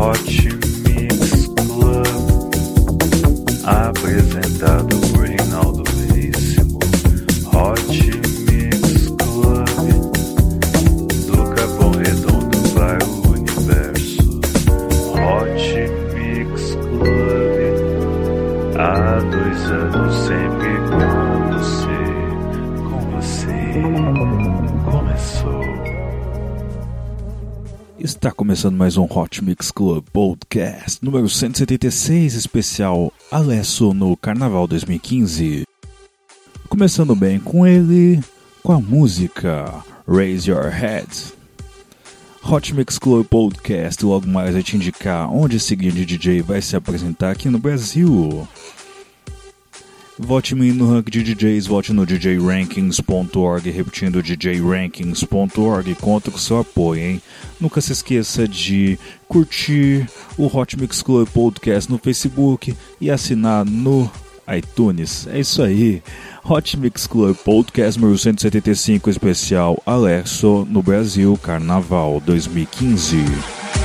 Hot Mix começando mais um Hot Mix Club Podcast número 176, especial Alesso no Carnaval 2015. Começando bem com ele, com a música Raise Your Head. Hot Mix Club Podcast, logo mais vai te indicar onde esse grande DJ vai se apresentar aqui no Brasil. Vote me no ranking de DJs, vote no djrankings.org, repetindo djrankings.org, conta com seu apoio, hein? Nunca se esqueça de curtir o Hot Mix Club Podcast no Facebook e assinar no iTunes. É isso aí. Hot Mix Club Podcast número 175, especial Alexo no Brasil, Carnaval 2015.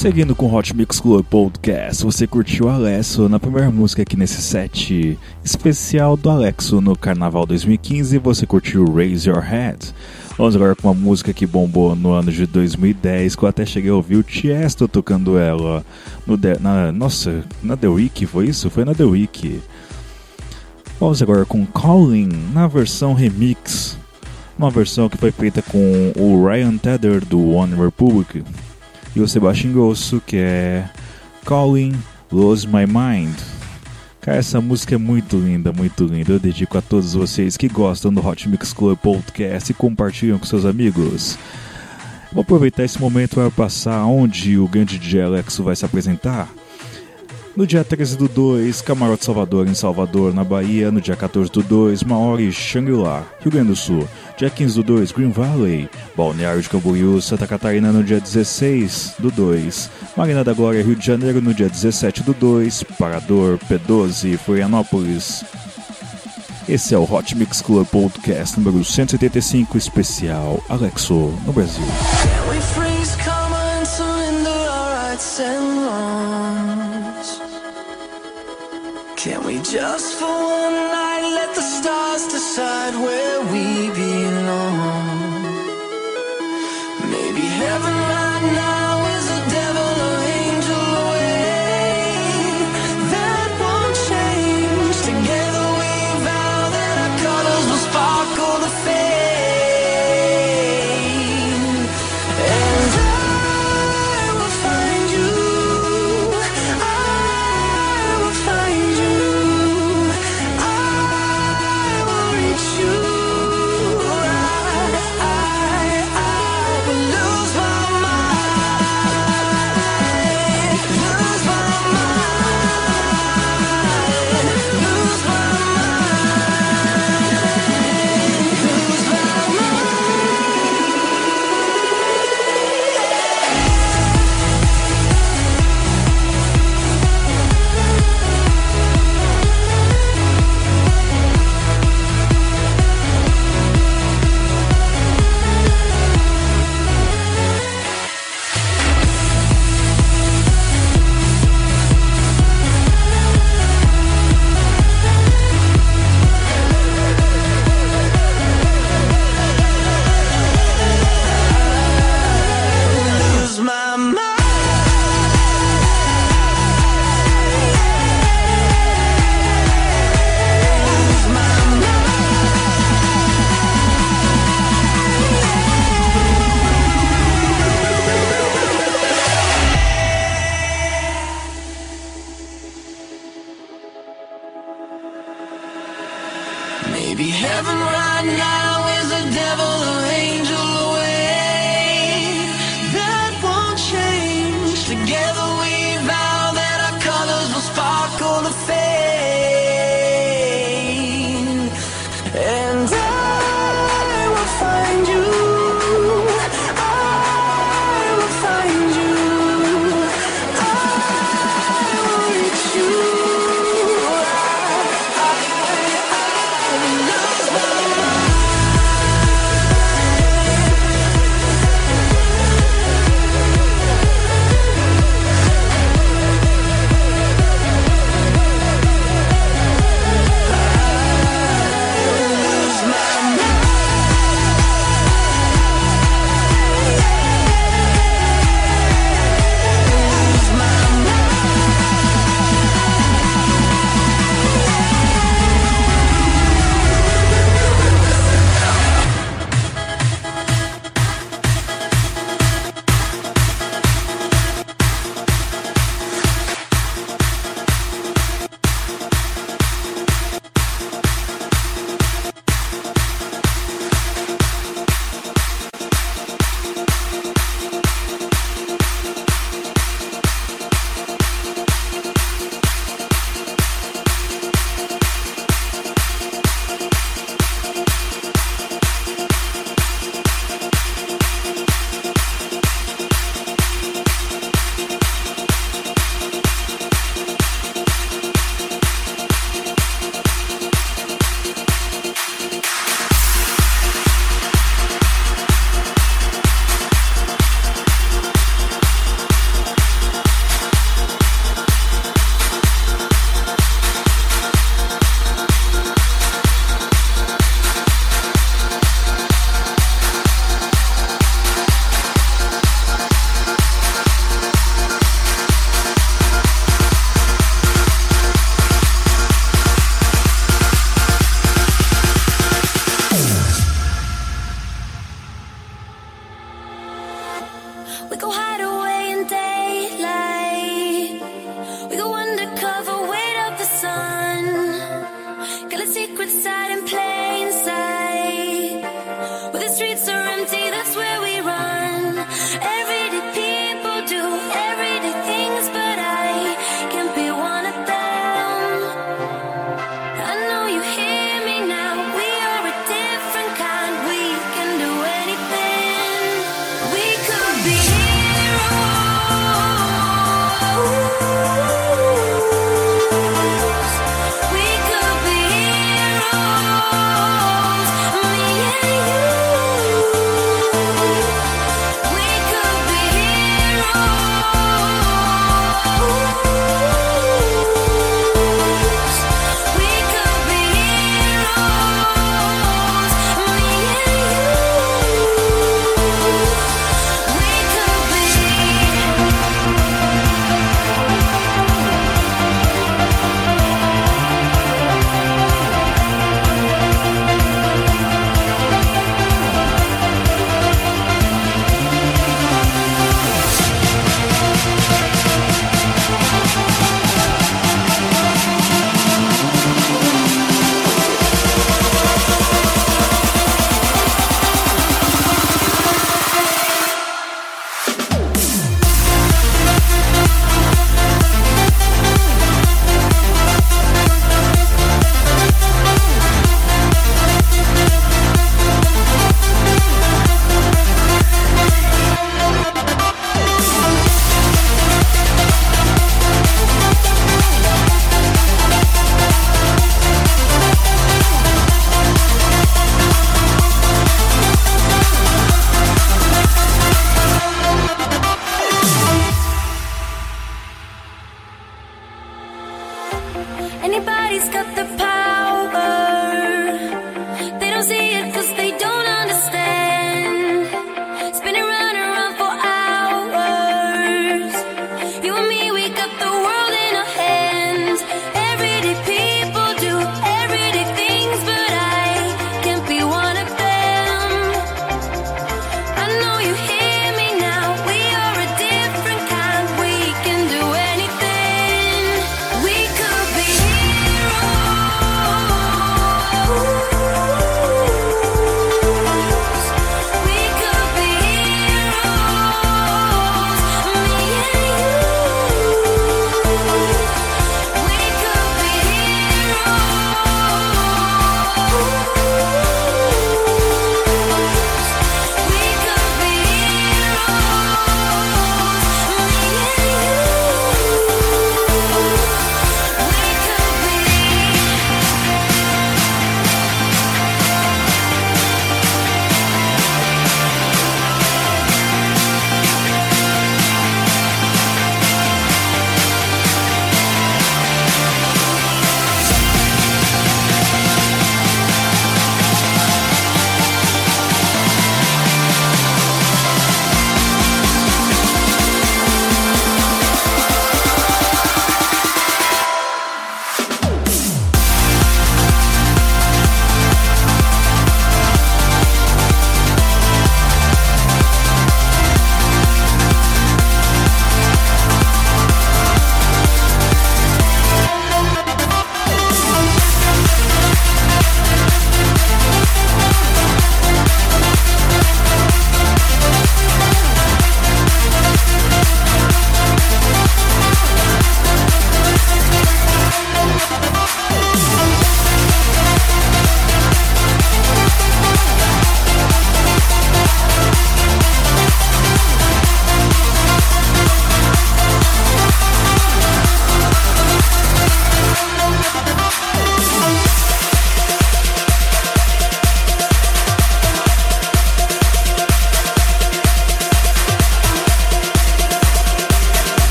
Seguindo com Hot Mix Club Podcast, você curtiu Alexo na primeira música aqui nesse set especial do Alexo no Carnaval 2015. Você curtiu Raise Your Head. Vamos agora com uma música que bombou no ano de 2010, que eu até cheguei a ouvir o Tiesto tocando ela no The, na, nossa, na The Week, foi isso? Foi na The Week. Vamos agora com Calling na versão remix, uma versão que foi feita com o Ryan Tedder do One Republic e o Sebastian Grosso, que é Calling Lose My Mind. Cara, essa música é muito linda, muito linda. Eu dedico a todos vocês que gostam do Hot Mix Club Podcast e compartilham com seus amigos. Vou aproveitar esse momento para passar onde o grande DJ Alexo vai se apresentar. No dia 13 do 2, Camarote Salvador, em Salvador, na Bahia. No dia 14 do 2, Maori, Shangri-La, Rio Grande do Sul. Dia 15 do 2, Green Valley, Balneário de Camboriú, Santa Catarina. No dia 16 do 2, Marina da Glória, Rio de Janeiro. No dia 17 do 2, Parador, P12, Florianópolis. Esse é o Hot Mix Club Podcast número 175, especial Alexo, no Brasil. Can we just for one night let the stars decide where we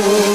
Oh.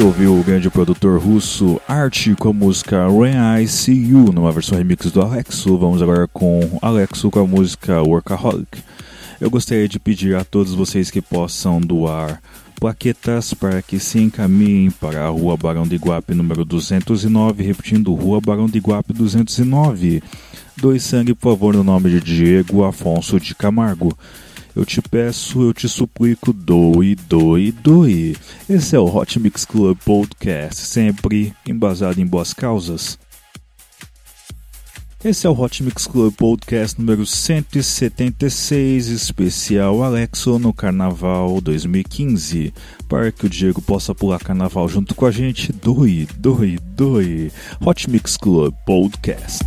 Você ouviu o grande produtor russo Art com a música When I See You, numa versão remix do Alexo. Vamos agora com Alexo com a música Workaholic. Eu gostaria de pedir a todos vocês que possam doar plaquetas para que se encaminhem para a Rua Barão de Iguape, número 209, repetindo, Rua Barão de Iguape 209. Doe sangue, por favor, no nome de Diego Afonso de Camargo. Eu te peço, eu te suplico, doe, doe, doe. Esse é o Hot Mix Club Podcast, sempre embasado em boas causas. Esse é o Hot Mix Club Podcast número 176, especial Alexo no Carnaval 2015. Para que o Diego possa pular carnaval junto com a gente, doe, doe, doe. Hot Mix Club Podcast.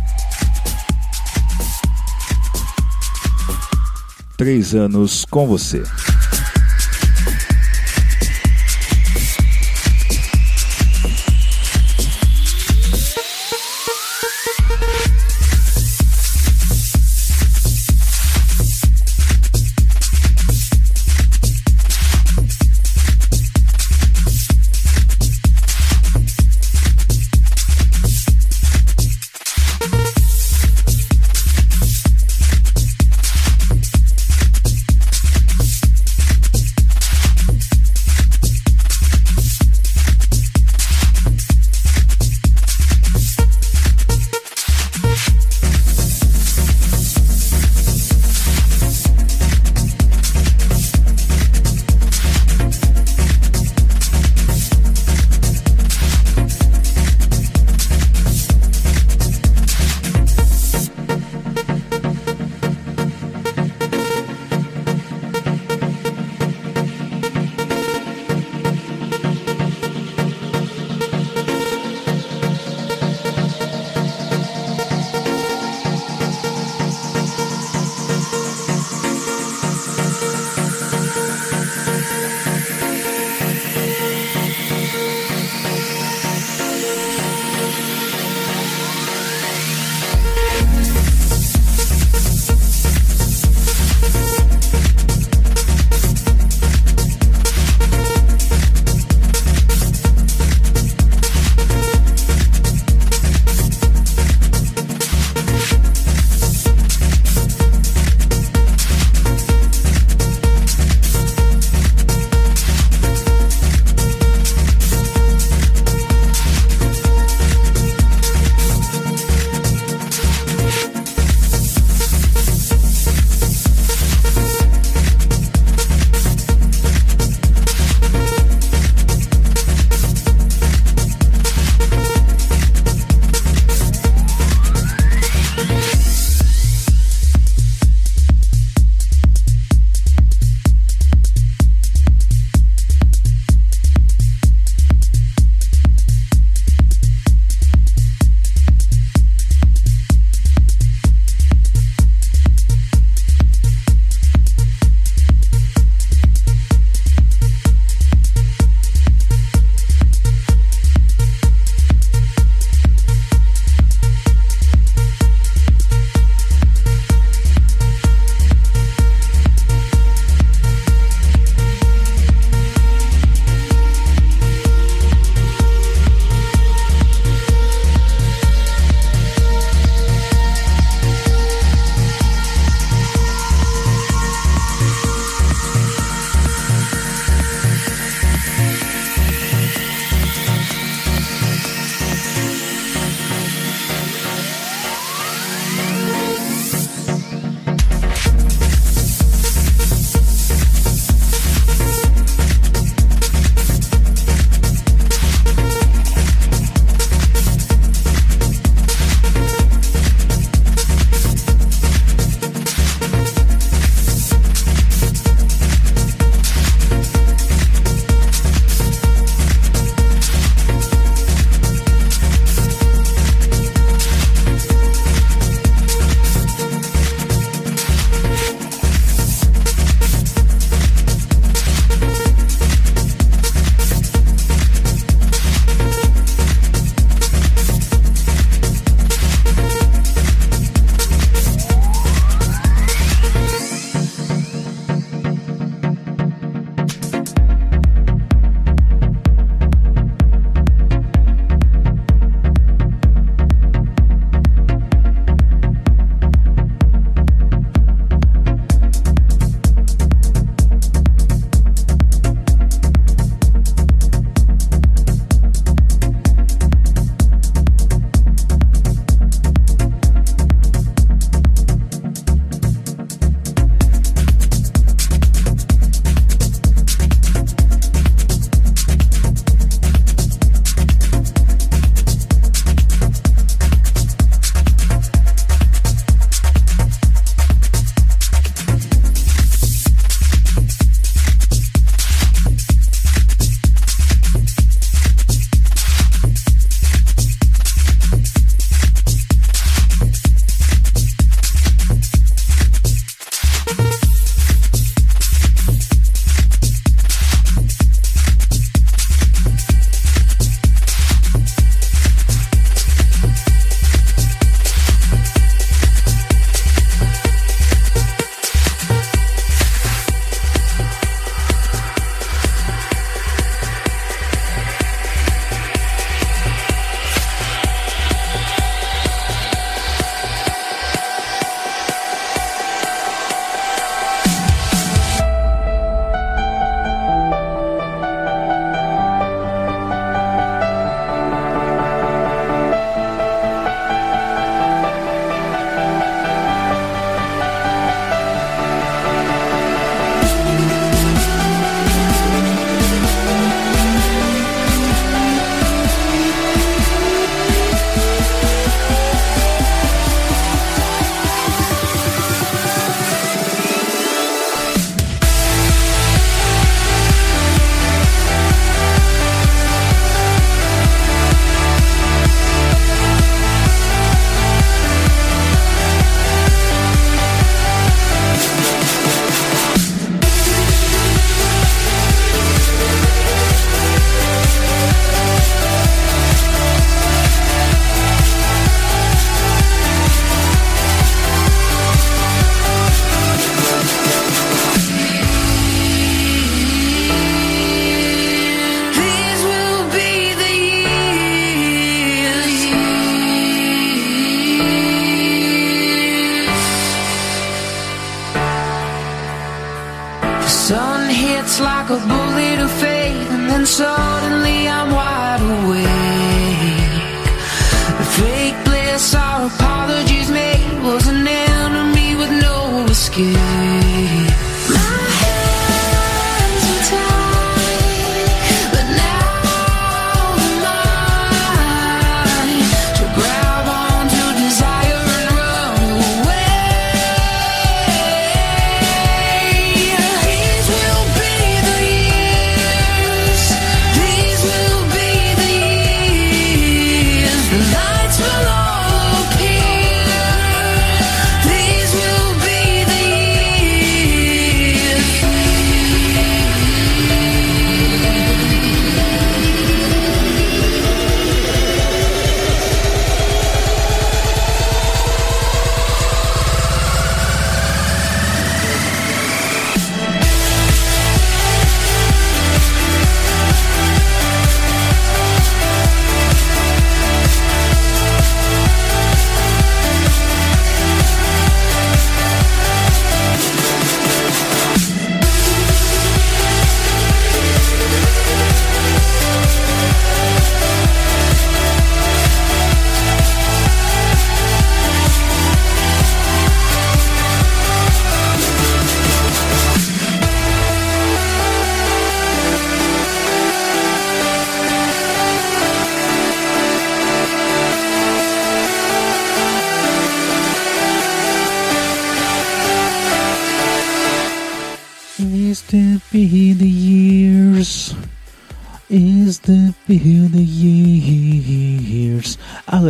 Três anos com você.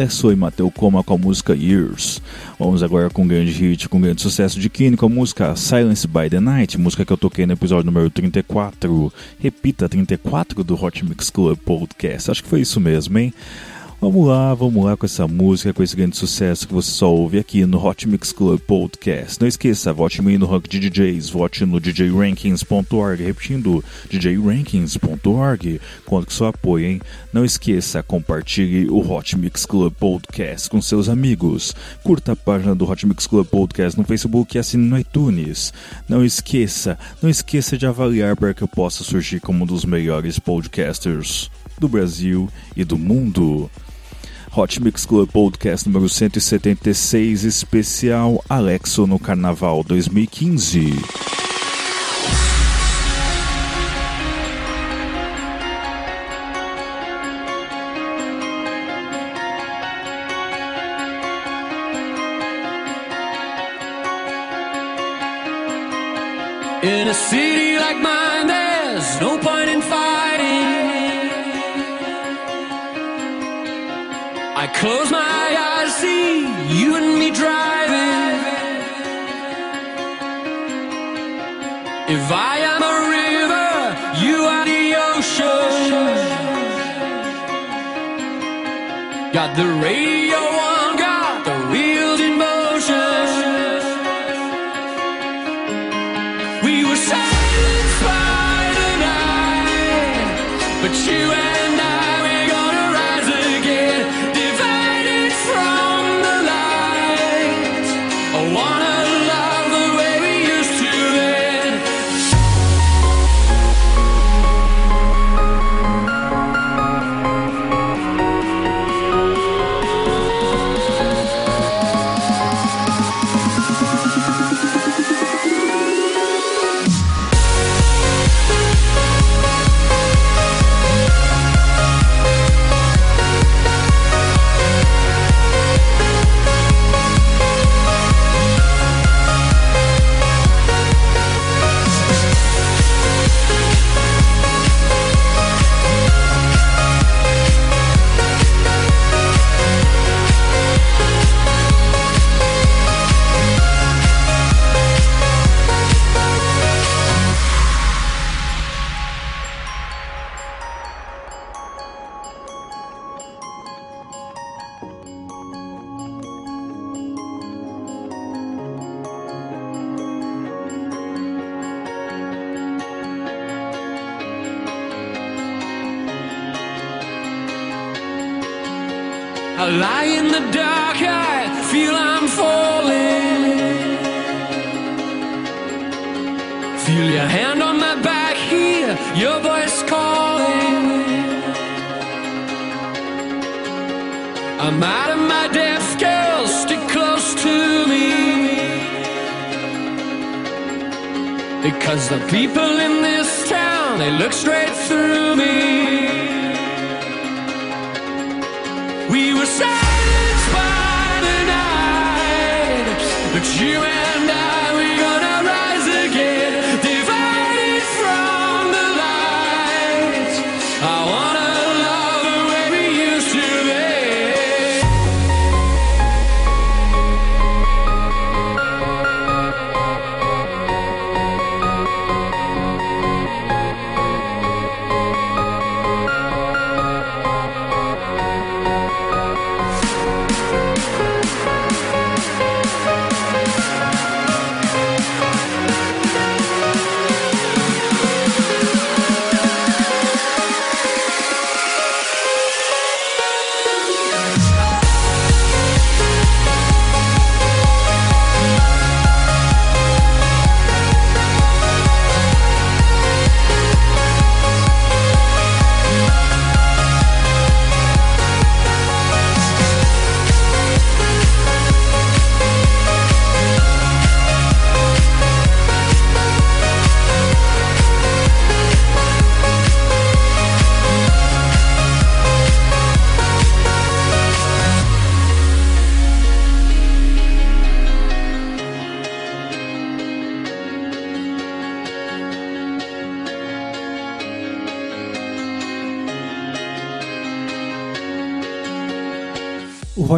Alex e Mateu Coma com a música Years. Vamos agora com um grande hit, com um grande sucesso de Kine com a música Silence by the Night, música que eu toquei no episódio número 34. Repita, 34 do Hot Mix Club Podcast. Acho que foi isso mesmo, hein? Vamos lá, vamos lá com essa música, com esse grande sucesso que você só ouve aqui no Hot Mix Club Podcast. Não esqueça, vote em mim no Rank de DJs, vote no djrankings.org, repetindo, djrankings.org. Conto com seu apoio, hein? Não esqueça, compartilhe o Hot Mix Club Podcast com seus amigos. Curta a página do Hot Mix Club Podcast no Facebook e assine no iTunes. Não esqueça, não esqueça de avaliar para que eu possa surgir como um dos melhores podcasters do Brasil e do mundo. Hot Mix Club Podcast número 176, especial Alexo no Carnaval 2015. Close my eyes, see you and me driving. If I am a river, you are the ocean. Got the radio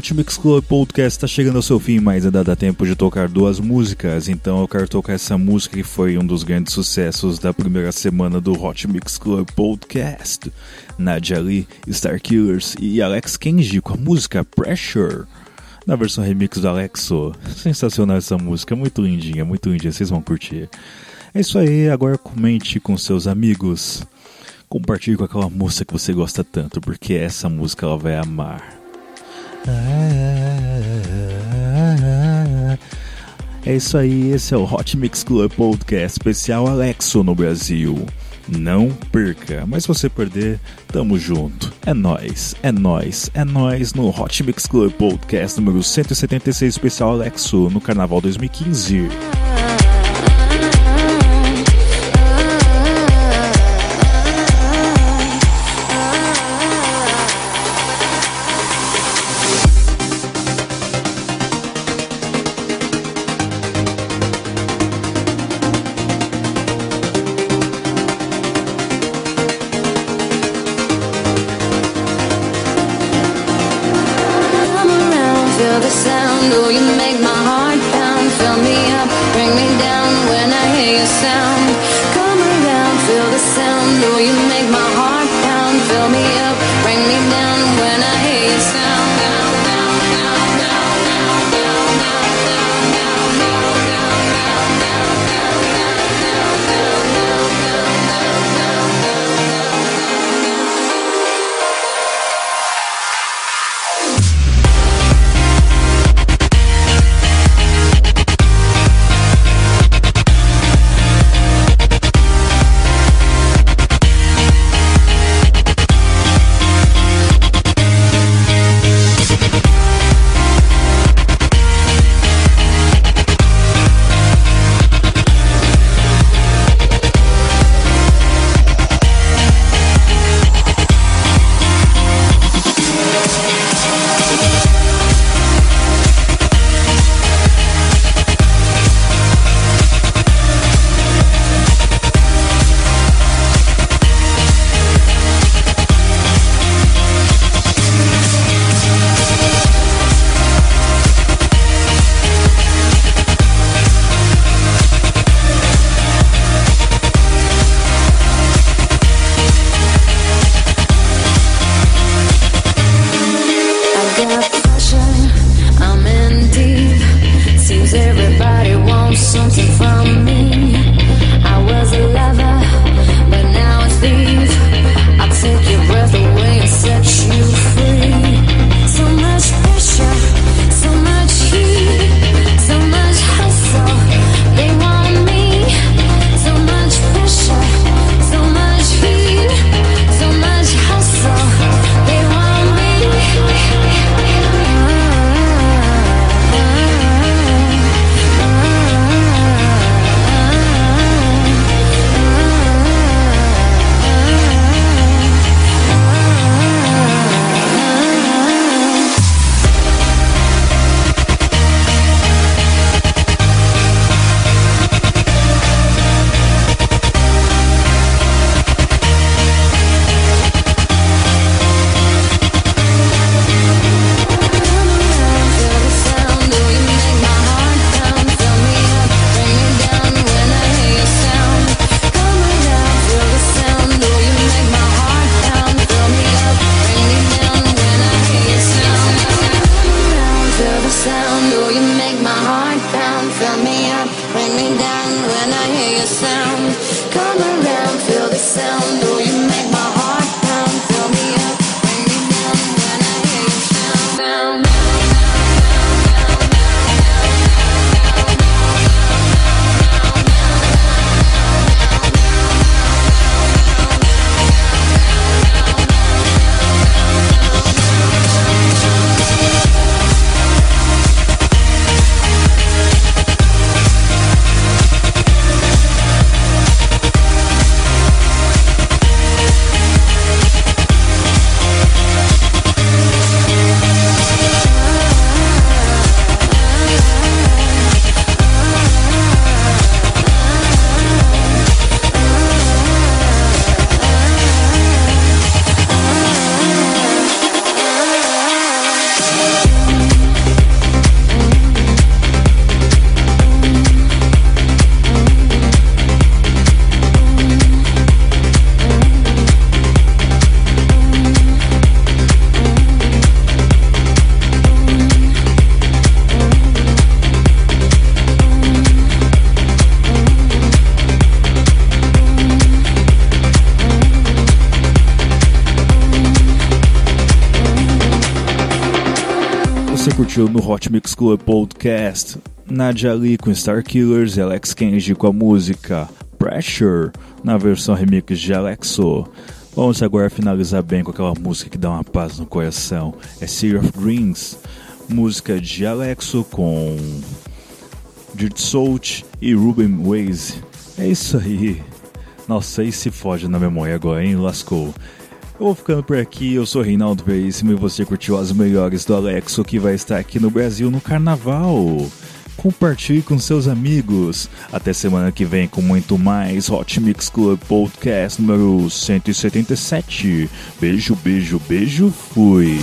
Hot Mix Club Podcast está chegando ao seu fim, mas ainda dá tempo de tocar duas músicas. Então eu quero tocar essa música que foi um dos grandes sucessos da primeira semana do Hot Mix Club Podcast. Nadia Lee, Star Killers e Alex Kenji com a música Pressure. Na versão remix do Alexo. Sensacional essa música, muito lindinha, muito lindinha, vocês vão curtir. É isso aí, agora comente com seus amigos. Compartilhe com aquela moça que você gosta tanto, porque essa música ela vai amar. É isso aí, esse é o Hot Mix Club Podcast especial Alexo no Brasil. Não perca, mas se você perder, tamo junto. É nós, é nós, é nós no Hot Mix Club Podcast número 176 especial Alexo no Carnaval 2015. listen Club Podcast Nadia Ali com Star Killers e Alex Kenji com a música Pressure na versão remix de Alexo. Vamos agora finalizar bem com aquela música que dá uma paz no coração. É Sea of Dreams, música de Alexo com Dirt Salt e Ruben Waze. É isso aí. Nossa, aí se foge na memória agora, hein? Lascou. Eu vou ficando por aqui, eu sou Reinaldo Veríssimo e você curtiu as melhores do Alexo que vai estar aqui no Brasil no Carnaval. Compartilhe com seus amigos. Até semana que vem com muito mais Hot Mix Club Podcast número 177. Beijo, beijo, beijo, fui.